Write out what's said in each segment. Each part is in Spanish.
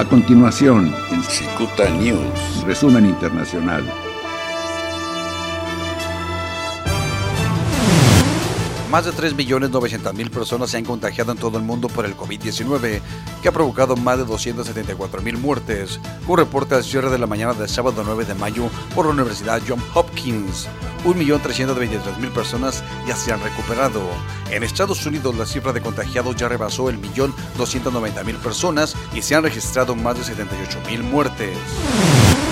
A continuación, en Cicuta News. resumen internacional. Más de 3.900.000 personas se han contagiado en todo el mundo por el COVID-19, que ha provocado más de 274.000 muertes. Un reporte al cierre de la mañana del sábado 9 de mayo por la Universidad Johns Hopkins. 1.323.000 personas ya se han recuperado. En Estados Unidos la cifra de contagiados ya rebasó el millón 290.000 personas y se han registrado más de 78.000 muertes.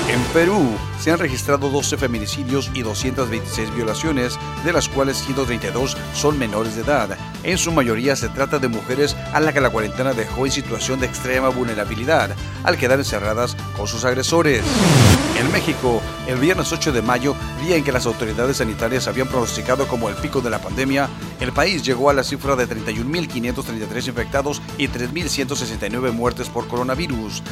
En Perú se han registrado 12 feminicidios y 226 violaciones, de las cuales 132 son menores de edad. En su mayoría se trata de mujeres a las que la cuarentena dejó en situación de extrema vulnerabilidad al quedar encerradas con sus agresores. En México, el viernes 8 de mayo, día en que las autoridades sanitarias habían pronosticado como el pico de la pandemia, el país llegó a la cifra de 31.533 infectados y 3.169 muertes por coronavirus.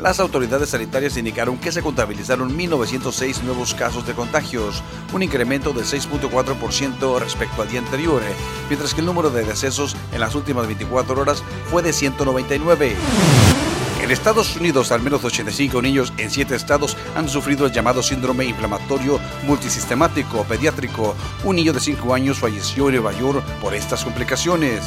Las autoridades sanitarias indicaron que se contabilizaron 1.906 nuevos casos de contagios, un incremento del 6.4% respecto al día anterior, mientras que el número de decesos en las últimas 24 horas fue de 199. En Estados Unidos, al menos 85 niños en 7 estados han sufrido el llamado síndrome inflamatorio multisistemático pediátrico. Un niño de 5 años falleció en Nueva York por estas complicaciones.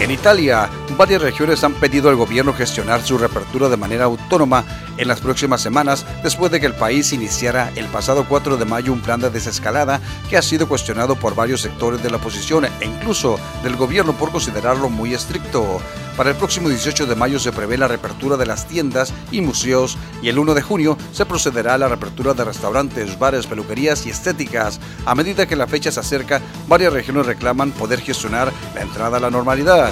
En Italia, varias regiones han pedido al gobierno gestionar su reapertura de manera autónoma en las próximas semanas después de que el país iniciara el pasado 4 de mayo un plan de desescalada que ha sido cuestionado por varios sectores de la oposición e incluso del gobierno por considerarlo muy estricto. Para el próximo 18 de mayo se prevé la reapertura de las tiendas y museos y el 1 de junio se procederá a la reapertura de restaurantes, bares, peluquerías y estéticas. A medida que la fecha se acerca, varias regiones reclaman poder gestionar la entrada a la normalidad.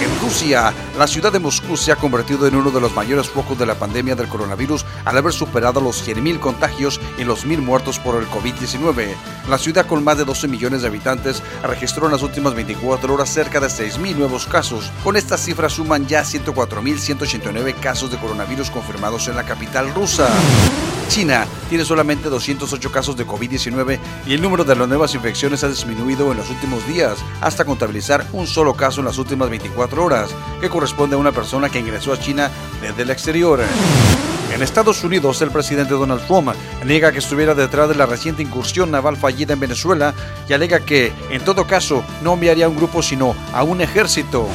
En Rusia, la ciudad de Moscú se ha convertido en uno de los mayores focos de la pandemia del coronavirus al haber superado los 100.000 contagios y los 1.000 muertos por el COVID-19. La ciudad con más de 12 millones de habitantes registró en las últimas 24 horas cerca de 6.000 nuevos casos. Con esta cifra suman ya 104.189 casos de coronavirus confirmados en la capital rusa. China tiene solamente 208 casos de COVID-19 y el número de las nuevas infecciones ha disminuido en los últimos días hasta contabilizar un solo caso en las últimas 24 horas, que corresponde a una persona que ingresó a China desde el exterior. En Estados Unidos, el presidente Donald Trump niega que estuviera detrás de la reciente incursión naval fallida en Venezuela y alega que, en todo caso, no enviaría a un grupo sino a un ejército.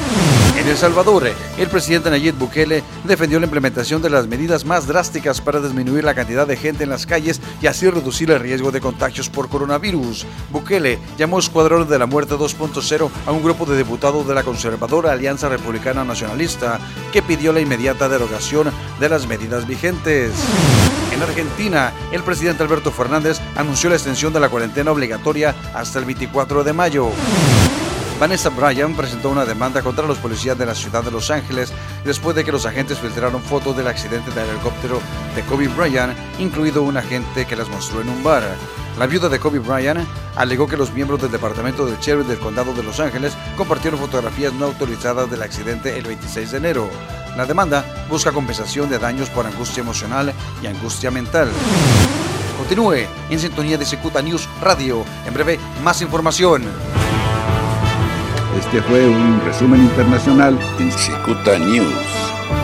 En El Salvador, el presidente Nayib Bukele defendió la implementación de las medidas más drásticas para disminuir la cantidad de gente en las calles y así reducir el riesgo de contagios por coronavirus. Bukele llamó Escuadrón de la Muerte 2.0 a un grupo de diputados de la conservadora Alianza Republicana Nacionalista que pidió la inmediata derogación de las medidas vigentes. En Argentina, el presidente Alberto Fernández anunció la extensión de la cuarentena obligatoria hasta el 24 de mayo. Vanessa Bryan presentó una demanda contra los policías de la ciudad de Los Ángeles después de que los agentes filtraron fotos del accidente del helicóptero de Kobe Bryant, incluido un agente que las mostró en un bar. La viuda de Kobe Bryant alegó que los miembros del departamento de sheriff del condado de Los Ángeles compartieron fotografías no autorizadas del accidente el 26 de enero. La demanda busca compensación de daños por angustia emocional y angustia mental. Continúe en sintonía de Secuta News Radio. En breve, más información. Este fue un resumen internacional en Cicuta News.